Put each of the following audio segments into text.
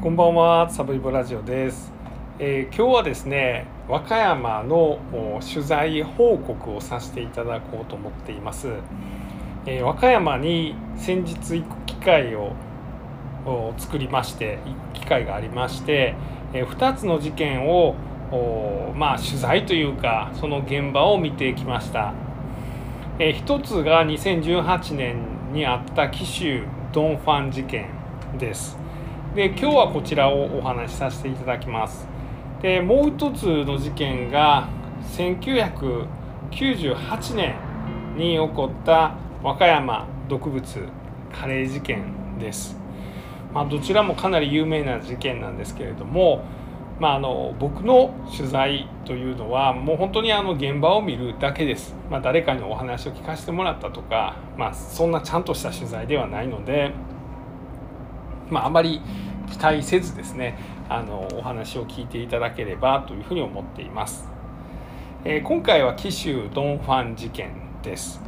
こんばんは、サブイボラジオです、えー今日はですね、和歌山の取材報告をさせていただこうと思っています。えー和歌山に先日行く機会を作りまして、機会がありまして、え2つの事件をまあ取材というかその現場を見てきました。えー一つが2018年にあった紀州ドンファン事件です。で今日はこちらをお話しさせていただきます。でもう一つの事件が1998年に起こった和歌山毒物カレー事件です。まあ、どちらもかなり有名な事件なんですけれども、まあ、あの僕の取材というのはもう本当にあの現場を見るだけです、まあ、誰かにお話を聞かせてもらったとか、まあ、そんなちゃんとした取材ではないので、まあ、あまり期待せずですねあのお話を聞いていただければというふうに思っています。えー今回は紀州ドンファン事件です。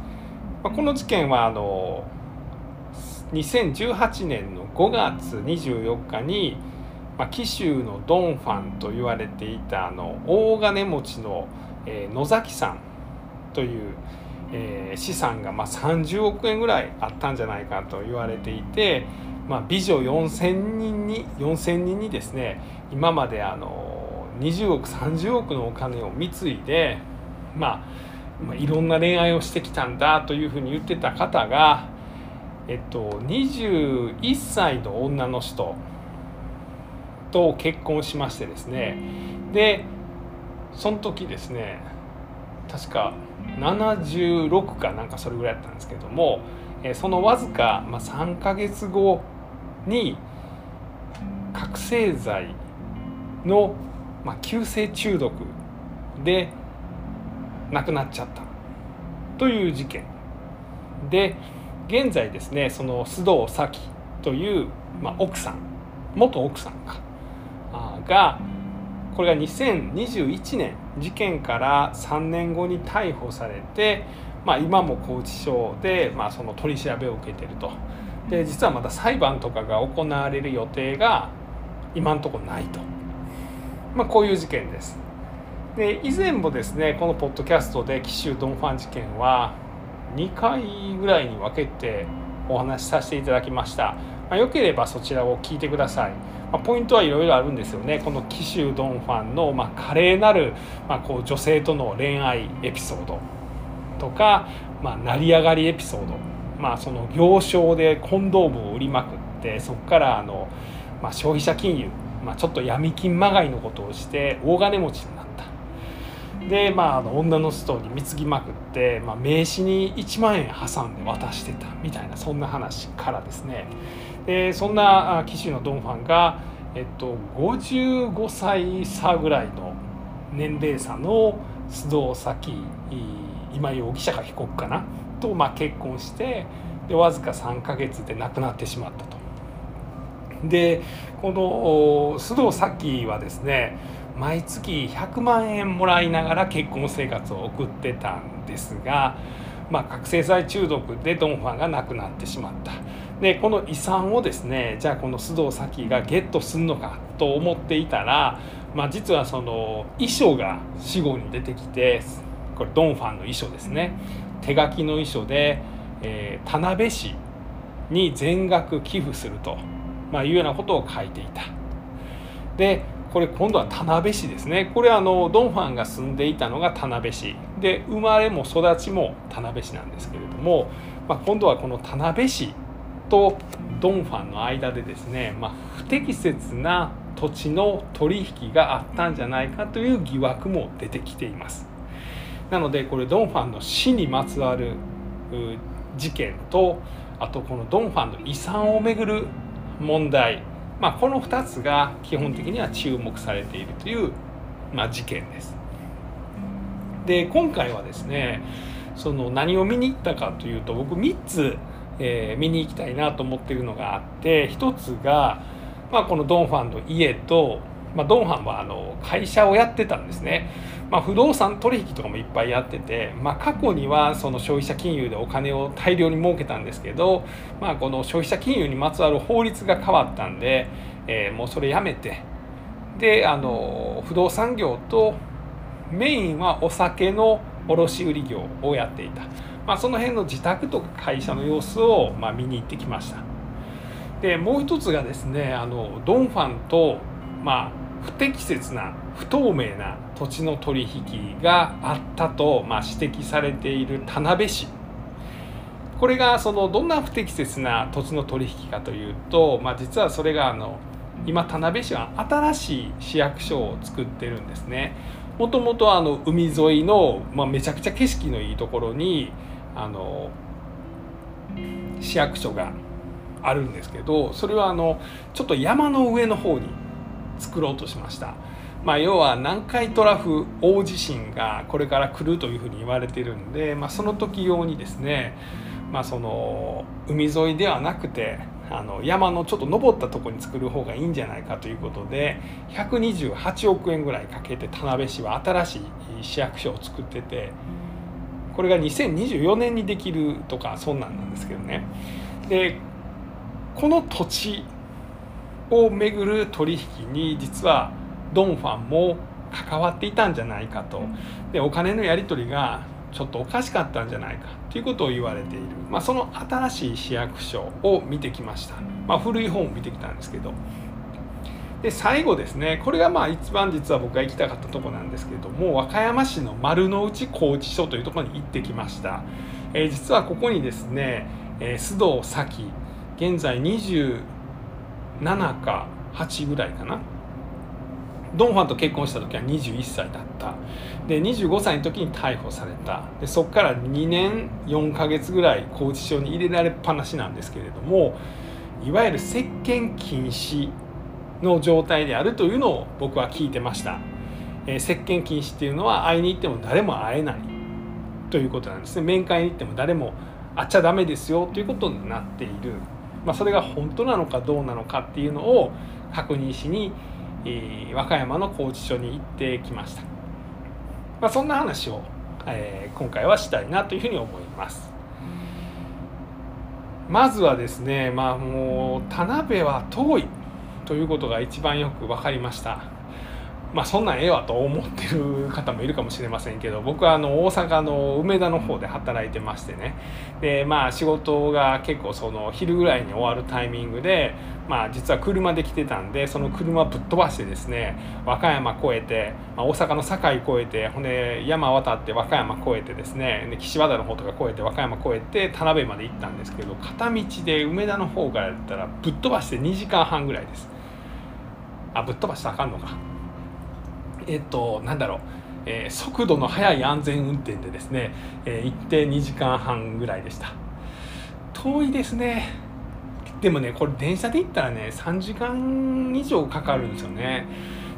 まあ、この事件はあの2018年の5月24日に、まあ、紀州のドンファンと言われていたあの大金持ちの、えー野崎さんという、えー資産がまあ30億円ぐらいあったんじゃないかと言われていて、まあ、美女4,000人に4,000人にですね今まであの20億30億のお金を貢いで、まあ、まあいろんな恋愛をしてきたんだというふうに言ってた方が、えっと、21歳の女の人と結婚しましてですね。でその時ですね確か76かなんかそれぐらいだったんですけども、えそのわずか、まあ、3ヶ月後に覚醒剤の、まあ、急性中毒で亡くなっちゃった。という事件。で現在ですねその須藤早紀という、まあ、奥さん元奥さんか。がこれが2021年事件から3年後に逮捕されて、まあ、今も拘置所で、まあ、その取り調べを受けていると。で実はまだ裁判とかが行われる予定が今のところないと、まあ、こういう事件です。で以前もですねこのポッドキャストで紀州ドンファン事件は2回ぐらいに分けてお話しさせていただきました、まあ、よければそちらを聞いてください、まあ、ポイントはいろいろあるんですよね。この紀州ドンファンの、ま、華麗なる、ま、こう女性との恋愛エピソード。とか、ま、成り上がりエピソード、まあ、その行商でコンドームを売りまくってそこからあの、ま、消費者金融、ま、ちょっと闇金まがいのことをして大金持ちになった。で、まあ、あの女の人に貢ぎまくって、まあ、名刺に1万円挟んで渡してたみたいなそんな話からですね。でそんなあ紀州のドンファンが、えっと、55歳差ぐらいの年齢差の須藤早紀今容疑者か被告かな？と、まあ、結婚してでわずか3ヶ月で亡くなってしまったと。でこの須藤早紀はですね毎月100万円もらいながら結婚生活を送ってたんですが、まあ、覚醒剤中毒でドンファンが亡くなってしまったでこの遺産をですねじゃあこの須藤早紀がゲットするのかと思っていたら、まあ、実はその遺書が死後に出てきてこれドンファンの遺書ですね。手書きの遺書で、えー田辺市に全額寄付すると、まあ、いうようなことを書いていた。でこれ今度は田辺市ですね。これあのドンファンが住んでいたのが田辺市で生まれも育ちも田辺市なんですけれども、まあ、今度はこの田辺市とドンファンの間でですね、まあ、不適切な土地の取引があったんじゃないかという疑惑も出てきています。なのでこれドンファンの死にまつわる事件とあとこのドンファンの遺産をめぐる問題まあ、この2つが基本的には注目されているという、まあ、事件です。で今回はですねその何を見に行ったかというと僕3つ、えー見に行きたいなと思っているのがあって1つが、まあ、このドンファンの家とまあ、ドンファンはあの会社をやってたんですね、まあ、不動産取引とかもいっぱいやってて、まあ、過去にはその消費者金融でお金を大量に儲けたんですけど、まあ、この消費者金融にまつわる法律が変わったんで、えー、もうそれやめて。であの不動産業とメインはお酒の卸売業をやっていた、まあ、その辺の自宅とか会社の様子をまあ見に行ってきました。でもう一つがですねあのドンファンとまあ不適切な不透明な土地の取引があったと、まあ、指摘されている田辺市。これがそのどんな不適切な土地の取引かというと、まあ、実はそれがあの今田辺市は新しい市役所を作ってるんですね。もともとあの海沿いの、まあ、めちゃくちゃ景色のいいところにあの市役所があるんですけどそれはあのちょっと山の上の方に作ろうとしました。まあ、要は南海トラフ大地震がこれから来るというふうに言われてるんで、まあ、その時用にですね、まあ、その海沿いではなくてあの山のちょっと登ったとこに作る方がいいんじゃないかということで128億円ぐらいかけて田辺市は新しい市役所を作っててこれが2024年にできるとかそんなんなんですけどね。でこの土地をめぐる取引に実はドンファンも関わっていたんじゃないかと。でお金のやり取りがちょっとおかしかったんじゃないかということを言われている、まあ、その新しい市役所を見てきました、まあ、古い本を見てきたんですけど。で最後ですねこれがまあ一番実は僕が行きたかったとこなんですけれども和歌山市の丸の内高知署というところに行ってきました、えー、実はここにですね、えー、須藤咲現在27か8ぐらいかな。ドン・ファンと結婚した時は21歳だった。で25歳の時に逮捕された。でそこから2年4ヶ月ぐらい拘置所に入れられっぱなしなんですけれどもいわゆる接見禁止の状態であるというのを僕は聞いてました、えー、接見禁止っていうのは会いに行っても誰も会えないということなんですね。面会に行っても誰も会っちゃダメですよということになっている。まあ、それが本当なのかどうなのかっていうのを確認しに、えー、和歌山の拘置所に行ってきました、まあ、そんな話を、えー、今回はしたいなというふうに思います。まずはですねまあもう田辺は遠い。ということが一番よく分かりました。まあそんなんええわと思ってる方もいるかもしれませんけど僕はあの大阪の梅田の方で働いてましてね。でまあ仕事が結構その昼ぐらいに終わるタイミングでまあ実は車で来てたんでその車ぶっ飛ばしてですね和歌山越えて、まあ、大阪の堺越えてほんで山渡って和歌山越えてですねで岸和田の方とか越えて和歌山越えて田辺まで行ったんですけど片道で梅田の方からやったらぶっ飛ばして2時間半ぐらいです。あぶっ飛ばしたらあかんのか。えっとなんだろう、えー、速度の速い安全運転でですね、えー、行って2時間半ぐらいでした。遠いですね。でもねこれ電車で行ったらね3時間以上かかるんですよね。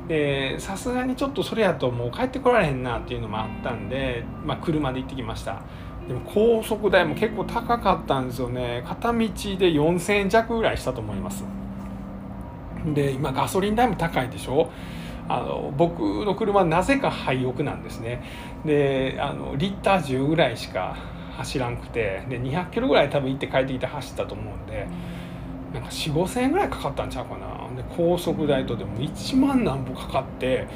でさすがにちょっとそれやともう帰ってこられへんなっていうのもあったんで、まあ、車で行ってきました。でも高速代も結構高かったんですよね。片道で4000円弱ぐらいしたと思います。で今ガソリン代も高いでしょ？あの僕の車なぜか廃屋なんですね。であのリッター10ぐらいしか走らんくてで200キロぐらい多分行って帰ってきて走ったと思うんでなんか4 5千円ぐらいかかったんちゃうかな。で高速代とでも1万何歩かかって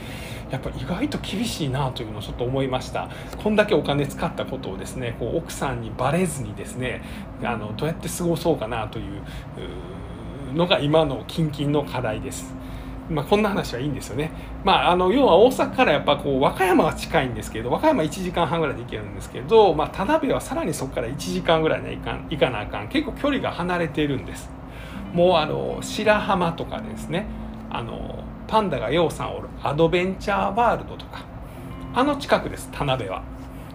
やっぱ意外と厳しいなというのをちょっと思いました。こんだけお金使ったことをですねこう奥さんにバレずにですねあのどうやって過ごそうかなというのが今の近々の課題です。まあ、こんな話はいいんですよね。まあ、あの要は大阪からやっぱこう和歌山は近いんですけど和歌山1時間半ぐらいで行けるんですけど、まあ、田辺はさらにそこから1時間ぐらいで行か行かなあかん結構距離が離れているんです。もうあの白浜とかですねあのパンダがようさんおるアドベンチャーワールドとかあの近くです田辺は。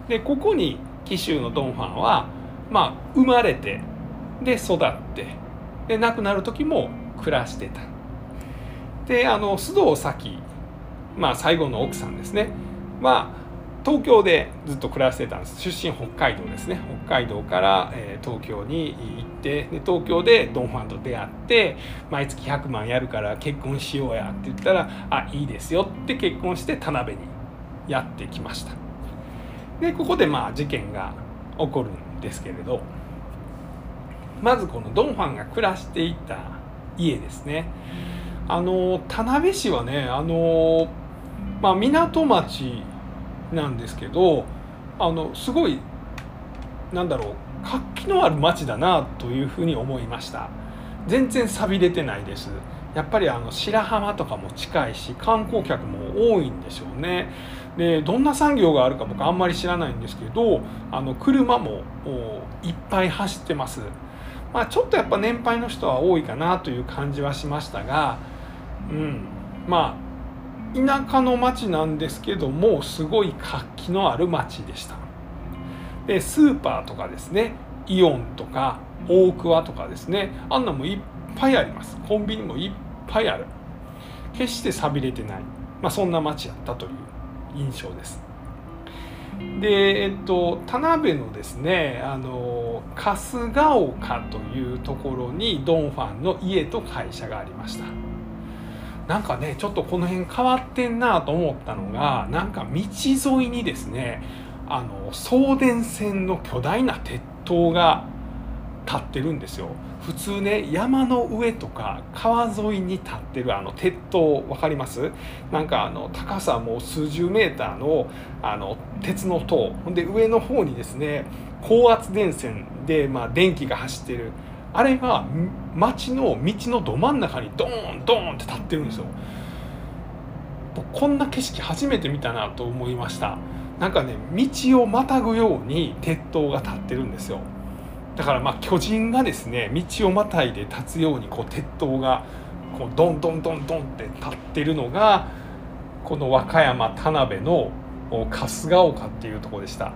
でここに紀州のドンファンは、まあ、生まれてで育ってで亡くなる時も暮らしてた。であの須藤咲、まあ、最後の奥さんですね。は東京でずっと暮らしてたんです。出身北海道ですね。北海道から、えー、東京に行ってで東京でドン・ファンと出会って毎月100万やるから結婚しようやって言ったらあいいですよって結婚して田辺にやってきました。でここでまあ事件が起こるんですけれど。まずこのドン・ファンが暮らしていた家ですね。あの田辺市はねあの、まあ、港町なんですけどあのすごいなんだろう活気のある街だなというふうに思いました。全然錆びれてないです。やっぱりあの白浜とかも近いし観光客も多いんでしょうね。でどんな産業があるか僕あんまり知らないんですけどあの車もいっぱい走ってます。まあちょっとやっぱ年配の人は多いかなという感じはしましたがうん。まあ田舎の町なんですけどもすごい活気のある町でした。でスーパーとかですねイオンとか大桑とかですねあんなもいっぱいあります。コンビニもいっぱいある。決して寂れてない、まあ、そんな町やったという印象です。でえっと田辺のですねあの春日丘というところにドンファンの家と会社がありました。なんかねちょっとこの辺変わってんなと思ったのがなんか道沿いにですねあの送電線の巨大な鉄塔が立ってるんですよ。普通ね山の上とか川沿いに立ってるあの鉄塔分かります？なんかあの高さもう数十メーターのあの鉄の塔。ほんで上の方にですね高圧電線で、まあ、電気が走ってる。あれが街の道のど真ん中にドーンドーンって立ってるんですよ。こんな景色初めて見たなと思いました。なんかね道をまたぐように鉄塔が立ってるんですよ。だからまあ巨人がですね道をまたいで立つようにこう鉄塔がこうドンドンドンドンって立ってるのがこの和歌山田辺の春日丘っていうとこでした。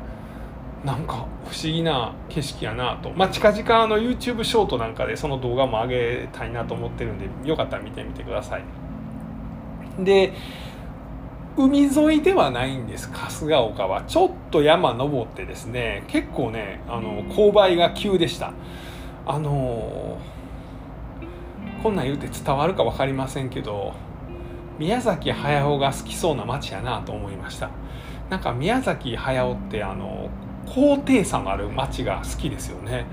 なんか不思議な景色やなと。まあ近々あの YouTube ショートなんかでその動画も上げたいなと思ってるんでよかったら見てみてください。で海沿いではないんです。春日丘は。ちょっと山登ってですね結構ねあの勾配が急でした。あのこんなん言うて伝わるか分かりませんけど宮崎駿が好きそうな街やなと思いました。なんか宮崎駿ってあの高低差のある街が好きですよね。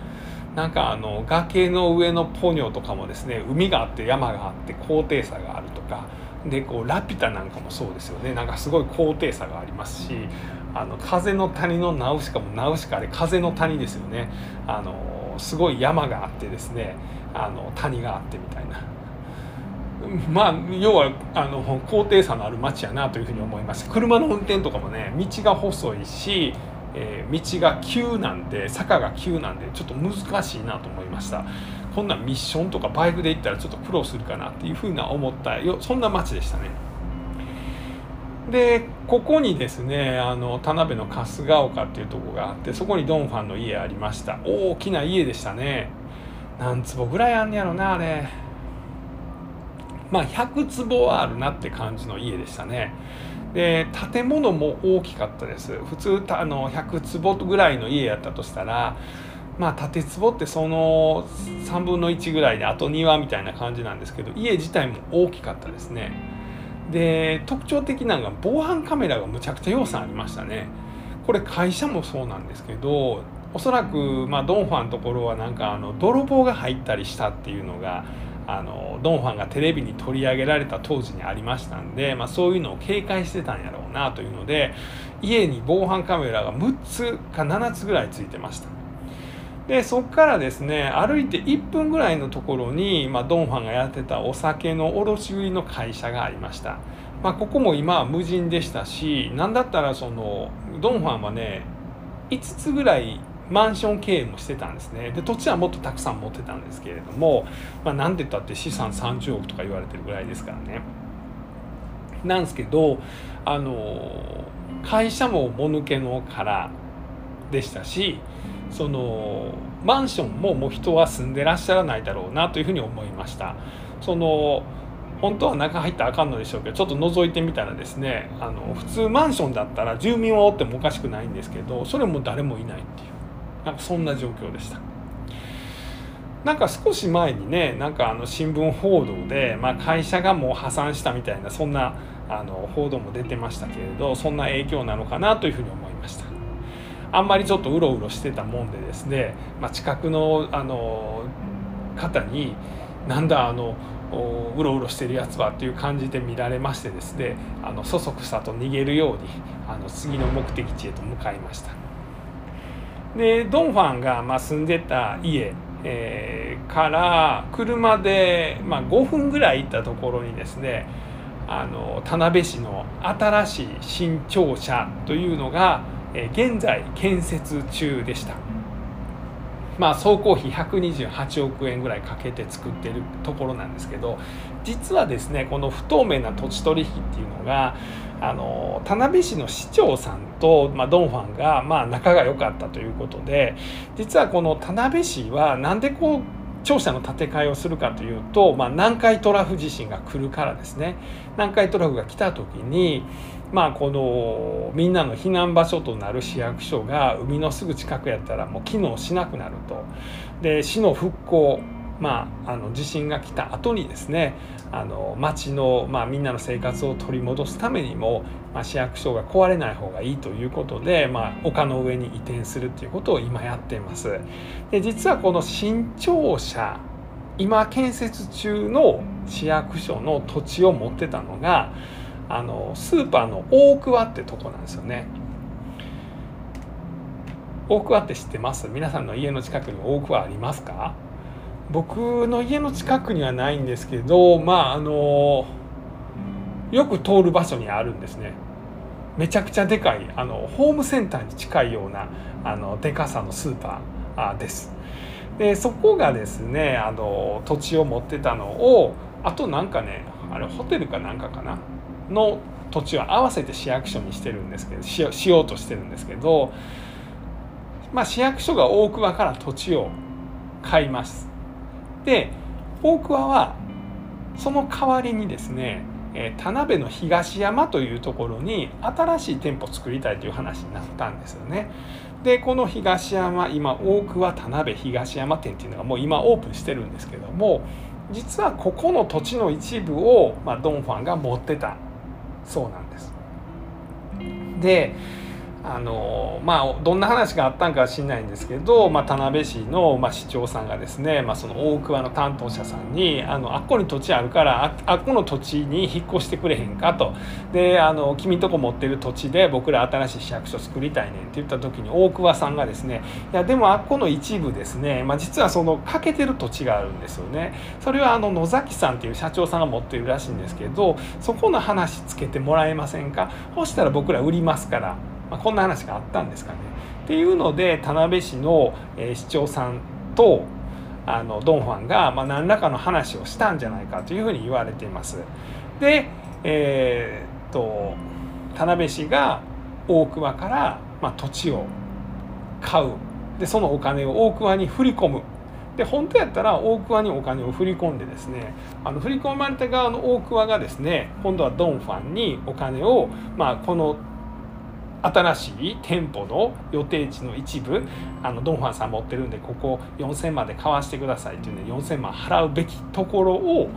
なんかあの崖の上のポニョとかもですね海があって山があって高低差があるとかでこうラピュタなんかもそうですよね。なんかすごい高低差がありますしあの風の谷のナウシカもナウシカで風の谷ですよね。あのすごい山があってですね。あの谷があってみたいな。まあ要はあの高低差のある街やなというふうに思います。車の運転とかもね道が細いしえ、道が急なんで坂が急なんでちょっと難しいなと思いました。こんなミッションとかバイクで行ったらちょっと苦労するかなっていうふうな思ったよ。そんな街でしたね。でここにですねあの田辺の春日丘っていうとこがあってそこにドンファンの家ありました。大きな家でしたね。何坪ぐらいあんねやろなあれ。まあ100坪はあるなって感じの家でしたね。で建物も大きかったです。普通あの100坪ぐらいの家やったとしたらまあ縦坪ってその3分の1ぐらいであと庭みたいな感じなんですけど家自体も大きかったですね。で特徴的なのが防犯カメラがむちゃくちゃ予算ありましたね。これ会社もそうなんですけどおそらく、まあ、ドンファンのところはなんかあの泥棒が入ったりしたっていうのがあのドン・ファンがテレビに取り上げられた当時にありましたんで、まあ、そういうのを警戒してたんやろうなというので家に防犯カメラが6つか7つぐらいついてました。でそこからですね歩いて1分ぐらいのところに、まあ、ドン・ファンがやってたお酒の卸売りの会社がありました、まあ、ここも今は無人でしたし何だったらそのドン・ファンはね5つぐらいマンション経営もしてたんですね。で土地はもっとたくさん持ってたんですけれども、まあ、なんて言ったって資産30億とか言われてるぐらいですからね。なんですけどあの会社ももぬけの殻でしたしそのマンションももう人は住んでらっしゃらないだろうなというふうに思いましたその本当は中入ったらあかんのでしょうけどちょっと覗いてみたらですねあの普通マンションだったら住民はおってもおかしくないんですけどそれも誰もいないっていうなんかそんな状況でした。なんか少し前にねなんかあの新聞報道で、まあ、会社がもう破産したみたいなそんなあの報道も出てましたけれどそんな影響なのかなというふうに思いましたあんまりちょっとうろうろしてたもんでですね、まあ、近くのあの方になんだあのうろうろしてるやつはっていう感じで見られましてですねあのそそくさと逃げるようにあの次の目的地へと向かいました。でドンファンがまあ住んでた家えー、から車で、まあ、5分ぐらい行ったところにですねあの田辺市の新しい新庁舎というのが、え、現在建設中でした。まあ、総工費128億円ぐらいかけて作ってるところなんですけど実はですねこの不透明な土地取引っていうのがあの田辺市の市長さんと、まあ、ドンファンが、まあ、仲が良かったということで実はこの田辺市はなんでこう庁舎の建て替えをするかというと、まあ、南海トラフ地震が来るからですね南海トラフが来た時にまあこのみんなの避難場所となる市役所が海のすぐ近くやったらもう機能しなくなると。で市の復興まあ、あの地震が来た後にですねあの町の、まあ、みんなの生活を取り戻すためにも、まあ、市役所が壊れない方がいいということで、まあ、丘の上に移転するっていうことを今やっています。で実はこの新庁舎今建設中の市役所の土地を持ってたのがあのスーパーの大桑ってとこなんですよね。大桑って知ってます？皆さんの家の近くに大桑ありますか？僕の家の近くにはないんですけどまああのよく通る場所にあるんですね。めちゃくちゃでかいあのホームセンターに近いようなあのでかさのスーパーです。でそこがですねあの土地を持ってたのをあとなんかねあれホテルかなんかかな？の土地を合わせて市役所にしてるんですけどしようとしてるんですけど、まあ、市役所が大桑から土地を買いますで大桑はその代わりにですね田辺の東山というところに新しい店舗を作りたいという話になったんですよね。でこの東山今大桑田辺東山店っていうのがもう今オープンしてるんですけども実はここの土地の一部を、まあ、ドンファンが持ってたそうなんです。であのまあどんな話があったんかは知んないんですけど、まあ、田辺市の、まあ、市長さんがですね、まあ、その大桑の担当者さんに「あのあっこに土地あるからあっこの土地に引っ越してくれへんか」と「であの君とこ持ってる土地で僕ら新しい市役所作りたいねん」って言った時に大桑さんがですね「いやでもあっこの一部ですね、まあ、実はその欠けてる土地があるんですよね」それはあの野崎さんっていう社長さんが持ってるらしいんですけどそこの話つけてもらえませんか？そしたら僕ら売りますから。まあ、こんな話があったんですかね。っていうので田辺市の、え市長さんとあのドン・ファンが、まあ、何らかの話をしたんじゃないかというふうに言われています。で、えー、っと田辺市が大桑から、まあ、土地を買うでそのお金を大桑に振り込むで本当やったら大桑にお金を振り込んでですねあの振り込まれた側の大桑がですね今度はドンファンにお金を、まあ、この新しい店舗の予定地の一部あのドンファンさん持ってるんでここ4,000万で買わしてくださいっていうんで4,000万払うべきところを、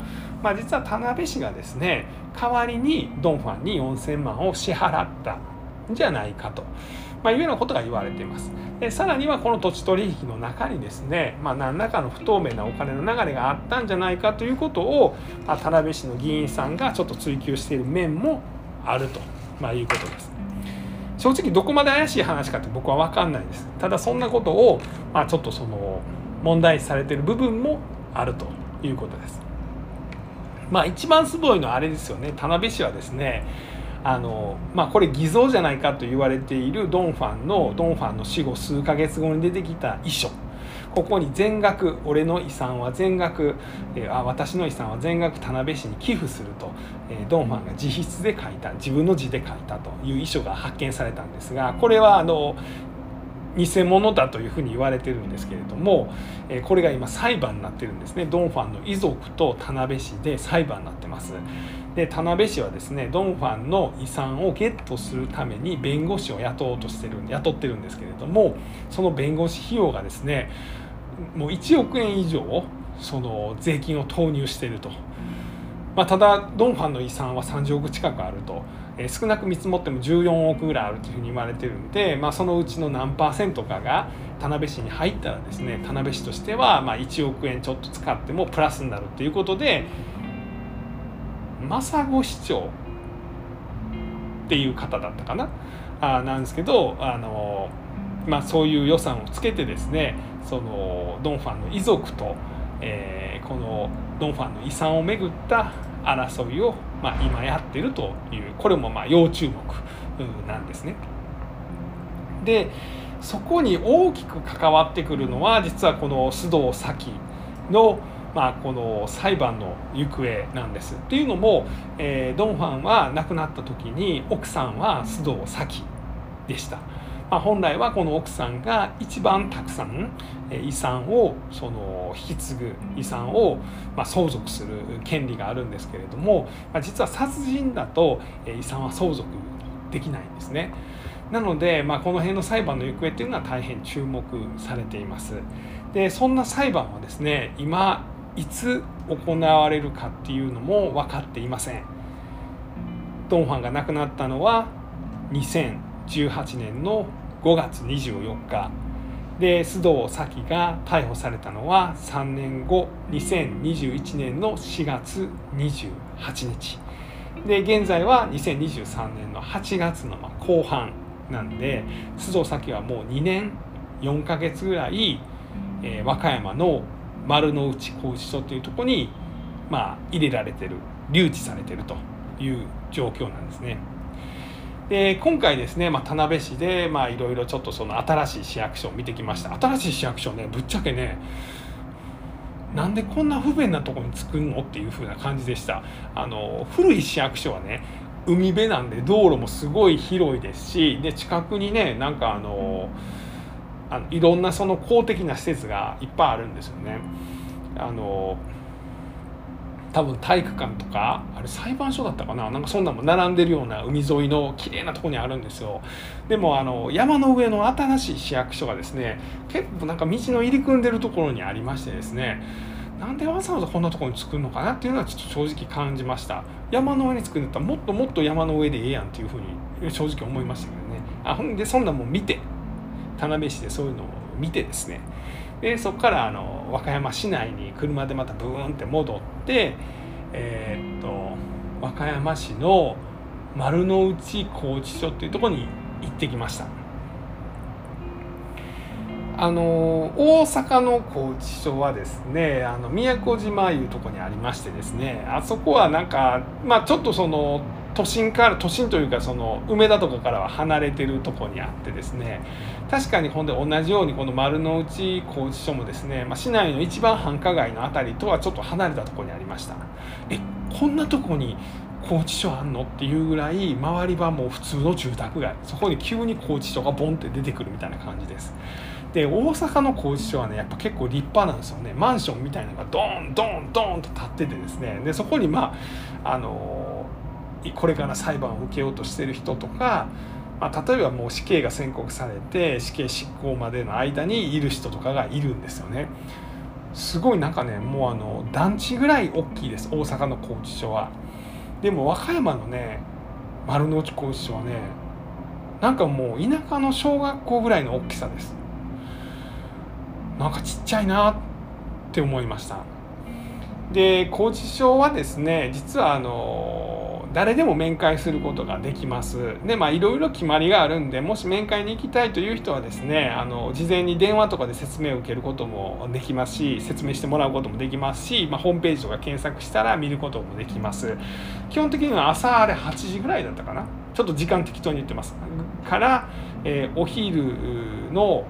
まあ、実は田辺市がですね代わりにドンファンに4,000万を支払ったんじゃないかと。まあ、いうようなことが言われています。でさらにはこの土地取引の中にですね、まあ、何らかの不透明なお金の流れがあったんじゃないかということを、まあ、田辺市の議員さんがちょっと追及している面もあると、まあ、いうことです。正直どこまで怪しい話かって僕は分かんないです。ただそんなことを、まあ、ちょっとその問題視されてる部分もあるということです。まあ一番すごいのはあれですよね。田辺市はですねあのまあこれ偽造じゃないかと言われているドンファンのドンファンの死後数ヶ月後に出てきた遺書。ここに全額俺の遺産は全額、えー、あ私の遺産は全額田辺市に寄付すると、えー、ドンファンが自筆で書いた自分の字で書いたという遺書が発見されたんですがこれはあの偽物だというふうに言われてるんですけれども、えこれが今裁判になってるんですねドン・ファンの遺族と田辺市で裁判になってます。で田辺市はですねドン・ファンの遺産をゲットするために弁護士を雇おうとしてる雇ってるんですけれどもその弁護士費用がですねもう1億円以上その税金を投入していると。まあ、ただドン・ファンの遺産は30億近くあると、えー、少なく見積もっても14億ぐらいあるというふうに言われてるんで、まあ、そのうちの何パーセントかが田辺市に入ったらですね田辺市としてはま1億円ちょっと使ってもプラスになるということで政子市長っていう方だったかな？あなんですけどあの、まあ、そういう予算をつけてですねそのドン・ファンの遺族と、えー、このドン・ファンの遺産をめぐった争いを、まあ、今やってるというこれもまあ要注目なんですね。でそこに大きく関わってくるのは実はこの須藤早紀の、まあ、この裁判の行方なんです。っていうのも、えー、ドン・ファンは亡くなった時に奥さんは須藤早紀でした。まあ、本来はこの奥さんが一番たくさん遺産をその引き継ぐ遺産をま相続する権利があるんですけれども、ま、実は殺人だと遺産は相続できないんですね。なので、まあ、この辺の裁判の行方っていうのは大変注目されています。でそんな裁判はですね今いつ行われるかっていうのも分かっていません。ドンファンが亡くなったのは2018年の5月24日で須藤早紀が逮捕されたのは3年後2021年の4月28日で現在は2023年の8月の後半なんで須藤早紀はもう2年4ヶ月ぐらい、えー、和歌山の丸の内拘置所というとこに、まあ、入れられてる留置されてるという状況なんですね。で今回ですね、まあ、田辺市でいろいろちょっとその新しい市役所を見てきました新しい市役所ねぶっちゃけねなんでこんな不便なとこに作るのっていう風な感じでしたあの古い市役所はね海辺なんで道路もすごい広いですしで近くにねなんかあのあのいろんなその公的な施設がいっぱいあるんですよね。あの多分体育館とかあれ裁判所だったかななんかそんなも並んでるような海沿いの綺麗なとこにあるんですよ。でもあの山の上の新しい市役所がですね結構なんか道の入り組んでるところにありましてですねなんでわざわざこんなところに作るのかなっていうのはちょっと正直感じました。山の上に作るんだったらもっともっと山の上でええやんっていうふうに正直思いましたけどね。あほんでそんなもん見て田辺市でそういうのを見てですね。でそこからあの和歌山市内に車でまたブーンって戻ってえー、っと和歌山市の丸の内拘置所っていうところに行ってきました。あの大阪の拘置所はですねあの宮古島いうとこにありましてですねあそこはなんかまあちょっとその都心から都心というかその梅田とかからは離れてるとこにあってですね。確かにほんで同じようにこの丸の内拘置所もですね、まあ、市内の一番繁華街の辺りとはちょっと離れたとこにありました。えこんなとこに拘置所あんのっていうぐらい周りはもう普通の住宅街。そこに急に拘置所がボンって出てくるみたいな感じです。で大阪の拘置所はねやっぱ結構立派なんですよね。マンションみたいなのがドーンドーンドーンと立っててですね。でそこにまああのこれから裁判を受けようとしてる人とか、まあ、例えばもう死刑が宣告されて死刑執行までの間にいる人とかがいるんですよね。すごいなんかねもうあの団地ぐらい大きいです大阪の拘置所は。でも和歌山のね丸の内拘置所はねなんかもう田舎の小学校ぐらいの大きさです。なんかちっちゃいなって思いました。で拘置所はですね実はあの誰でも面会することができます。で、まあ、いろいろ決まりがあるんで、もし面会に行きたいという人はですね、あの、事前に電話とかで説明を受けることもできますし、説明してもらうこともできますし、まあ、ホームページとか検索したら見ることもできます。基本的には朝あれ8時ぐらいだったかな。ちょっと時間適当に言ってます。から、えー、お昼の、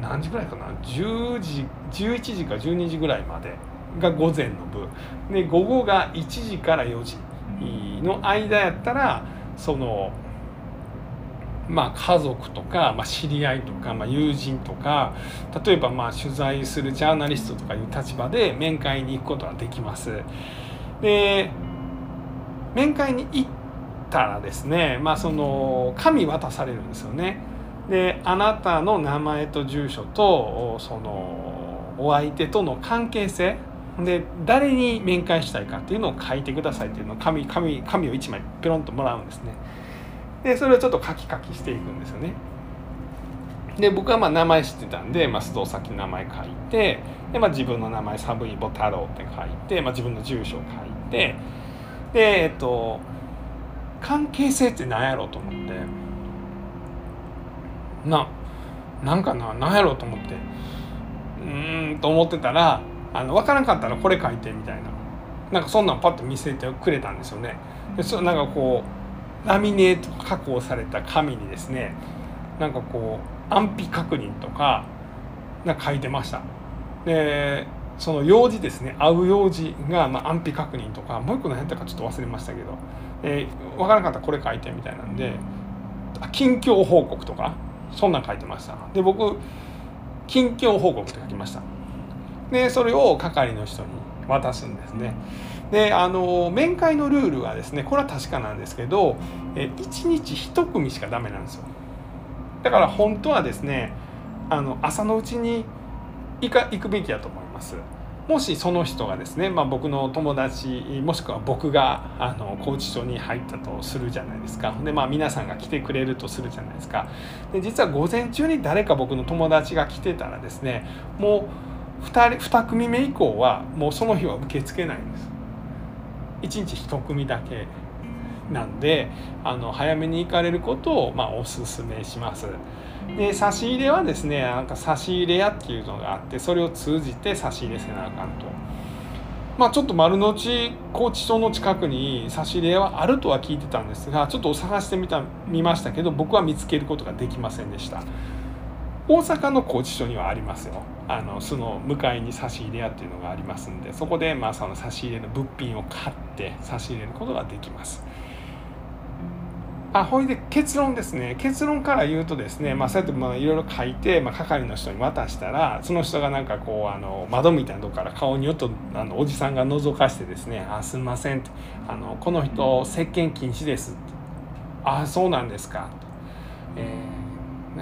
何時ぐらいかな10時11時か12時ぐらいまでが午前の部で午後が1時から4時の間やったらそのまあ、家族とか、まあ、知り合いとか、まあ、友人とか例えばまあ取材するジャーナリストとかいう立場で面会に行くことができます。で面会に行ったらですね、まあ、その紙渡されるんですよね。であなたの名前と住所とそのお相手との関係性で誰に面会したいかっていうのを書いてくださいっていうのを紙紙紙を1枚ペロンともらうんですね。でそれをちょっと書き書きしていくんですよね。で僕はまあ名前知ってたんで、まあ、須藤崎名前書いてで、まあ、自分の名前サブイボ太郎って書いて、まあ、自分の住所を書いてでえっと関係性って何やろうと思ってななんかな何やろうと思ってうーんと思ってたらあの分からんかったらこれ書いてみたいな。なんかそんなんパッと見せてくれたんですよね。でそなんかこうラミネート加工された紙にですねなんかこう安否確認とかなんか書いてました。でその用事ですね。会う用事が、まあ、安否確認とかもう一個何やったかちょっと忘れましたけど、えー、分からなかったらこれ書いてみたいなんで近況報告とかそんなん書いてました。で僕近況報告って書きましたでそれを係の人に渡すんですね。であの面会のルールはですねこれは確かなんですけど1日1組しかダメなんですよ。だから本当はですねあの朝のうちに行か行くべきだと思います。もしその人がですね、まあ、僕の友達もしくは僕があの拘置所に入ったとするじゃないですか。で、まあ、皆さんが来てくれるとするじゃないですか。で実は午前中に誰か僕の友達が来てたらですねもう 2, 人2組目以降はもうその日は受け付けないんです。1日1組だけなんであの早めに行かれることをまあおすすめします。で差し入れはですねなんか差し入れ屋っていうのがあってそれを通じて差し入れせなあかんと。まあちょっと丸の内高知町の近くに差し入れはあるとは聞いてたんですがちょっと探してみた見ましたけど僕は見つけることができませんでした。大阪の拘置所にはありますよ。あのその向かいに差し入れ屋っていうのがありますんでそこでまあその差し入れの物品を買って差し入れることができます。あほいで結論ですね。結論から言うとですね、まあ、そうやってまあいろいろ書いて、まあ、係の人に渡したらその人がなんかこうあの窓みたいなとこから顔によっとあのおじさんが覗かしてですね「あすんません」ってあの「この人接見禁止です」「あそうなんですか」と。えー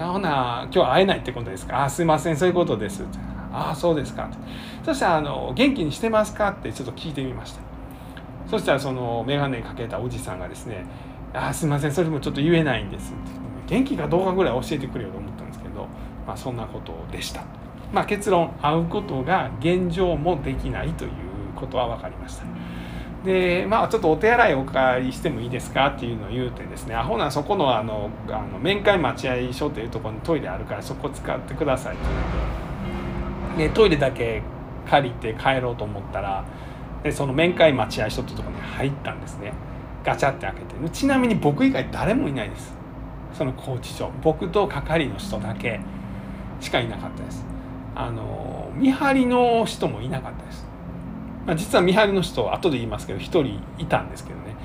ほな今日会えないってことですか？あすいませんそういうことです。ああそうですか。そしたらあの元気にしてますか？ってちょっと聞いてみました。そしたらその眼鏡かけたおじさんがですねあすいませんそれもちょっと言えないんです。元気かどうかぐらい教えてくれよと思ったんですけど、まあ、そんなことでした。まあ結論会うことが現状もできないということは分かりました。でまあちょっとお手洗いお借りしてもいいですかっていうのを言うてですねアホなそこのあのあの面会待合所というところにトイレあるからそこ使ってくださいって言ってでトイレだけ借りて帰ろうと思ったらでその面会待合所っていうところに入ったんですね。ガチャって開けて。ちなみに僕以外誰もいないです。その拘置所。僕と係の人だけしかいなかったです。あの見張りの人もいなかったです。まあ、実は見張りの人後で言いますけど1人いたんですけどね。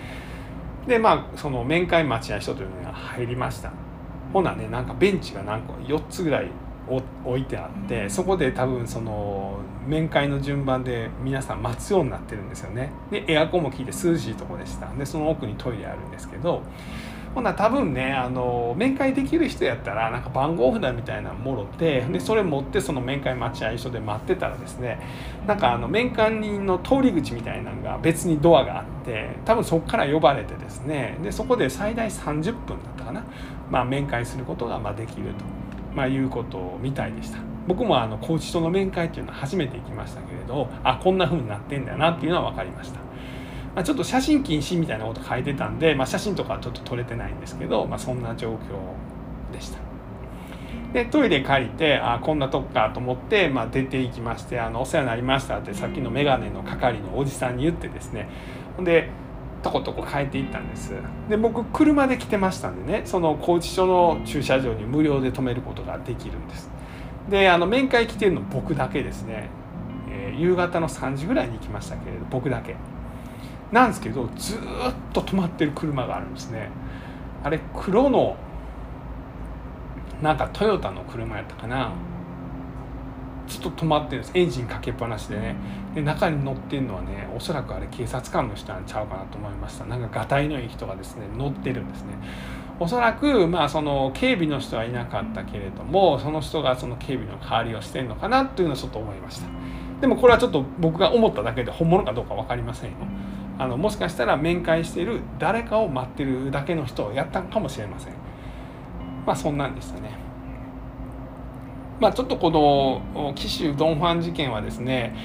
でまあその面会待合所というのが入りました。ほなねなんかベンチが何個4つぐらい置いてあってそこで多分その面会の順番で皆さん待つようになってるんですよね。でエアコンも効いて涼しいとこでした。でその奥にトイレあるんですけどほな多分ねあの面会できる人やったらなんか番号札みたいなのもろてでそれ持ってその面会待合所で待ってたらですねなんかあの面会人の通り口みたいなのが別にドアがあって多分そこから呼ばれてですねでそこで最大30分だったかな、まあ、面会することがまできると、まあ、いうことみたいでした。僕もあのコーチとの面会っていうのは初めて行きましたけれどあこんな風になってんだよなっていうのは分かりました。まあ、ちょっと写真禁止みたいなこと書いてたんで、まあ、写真とかはちょっと撮れてないんですけど、まあ、そんな状況でした。でトイレ借りてあこんなとこかと思って、まあ、出ていきましてあの「お世話になりました」ってさっきの眼鏡の係のおじさんに言ってですね。ほんでとことこ変えていったんです。で僕車で来てましたんでね。その拘置所の駐車場に無料で止めることができるんです。であの面会来てるの僕だけですね、えー、夕方の3時ぐらいに行きましたけれど僕だけ。なんですけどずっと止まってる車があるんですね。あれ黒のなんかトヨタの車やったかな。ずっと止まってるんです。エンジンかけっぱなしでね。で中に乗ってるのはねおそらくあれ警察官の人なんちゃうかなと思いました。なんかがたいのいい人がですね乗ってるんですね。おそらくまあその警備の人はいなかったけれどもその人がその警備の代わりをしてるのかなというのはちょっと思いました。でもこれはちょっと僕が思っただけで本物かどうか分かりませんよあのもしかしたら面会している誰かを待ってるだけの人をやったかもしれませんまあそんなんでしたねまあちょっとこの紀州ドン・ファン事件はですね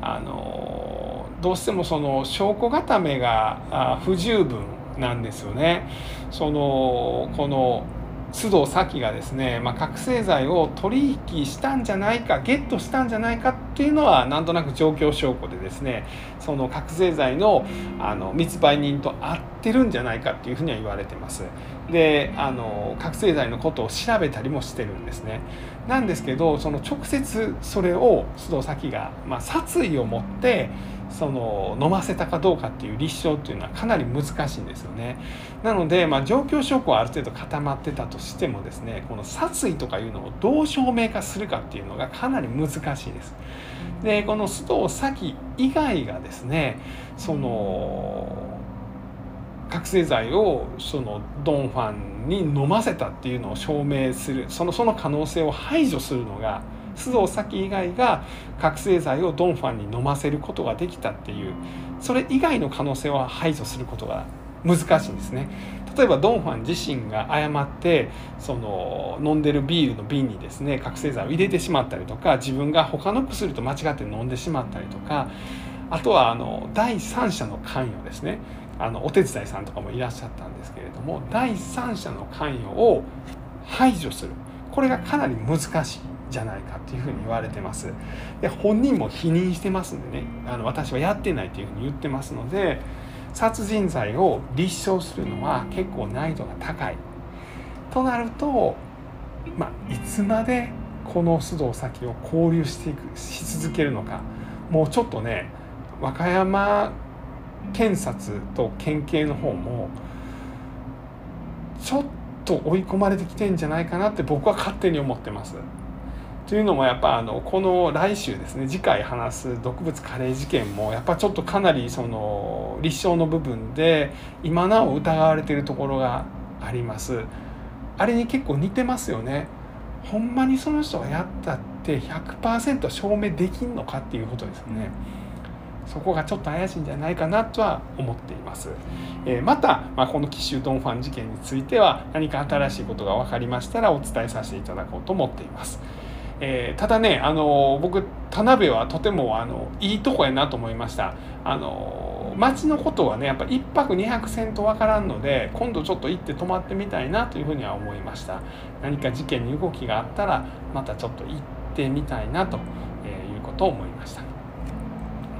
あのどうしてもその証拠固めが不十分なんですよね。そのこの須藤早紀がですね、まあ、覚醒剤を取引したんじゃないかゲットしたんじゃないかっていうのはなんとなく状況証拠でですねその覚醒剤のあの密売人と会ってるんじゃないかっていうふうには言われてます。であの覚醒剤のことを調べたりもしてるんですね。なんですけどその直接それを須藤早が、まあ、殺意を持ってその飲ませたかどうかっていう立証っていうのはかなり難しいんですよね。なので、まあ、状況証拠はある程度固まってたとしてもですねこの殺意とかいうのをどう証明化するかっていうのがかなり難しいです。でこの須藤早以外がですねその覚醒剤をそのドン・ファンに飲ませたっていうのを証明するそのその可能性を排除するのが須藤早紀以外が覚醒剤をドン・ファンに飲ませることができたっていうそれ以外の可能性は排除することが難しいんですね。例えばドン・ファン自身が誤ってその飲んでるビールの瓶にですね覚醒剤を入れてしまったりとか自分が他の薬と間違って飲んでしまったりとかあとはあの第三者の関与ですねあのお手伝いさんとかもいらっしゃったんですけれども第三者の関与を排除する。これがかなり難しいじゃないかっていうふうに言われてます。で本人も否認してますんでね。あの私はやってないっていうふうに言ってますので殺人罪を立証するのは結構難易度が高い。となると、まあ、いつまでこの須藤先を交流していくし続けるのか。もうちょっとね和歌山検察と県警の方もちょっと追い込まれてきてんじゃないかなって僕は勝手に思ってます。というのもやっぱあのこの来週ですね次回話す毒物カレー事件もやっぱちょっとかなりその立証の部分で今なお疑われているところがあります。あれに結構似てますよね。ほんまにその人がやったって100%証明できんのかっていうことですよね。そこがちょっと怪しいんじゃないかなとは思っています。えー、また、まあ、この紀州ドンファン事件については何か新しいことが分かりましたらお伝えさせていただこうと思っています。えー、ただね、あの僕田辺はとてもあのいいとこやなと思いました。あの町のことはねやっぱ1泊2泊せんと分からんので今度ちょっと行って泊まってみたいなというふうには思いました何か事件に動きがあったらまたちょっと行ってみたいなということを思いました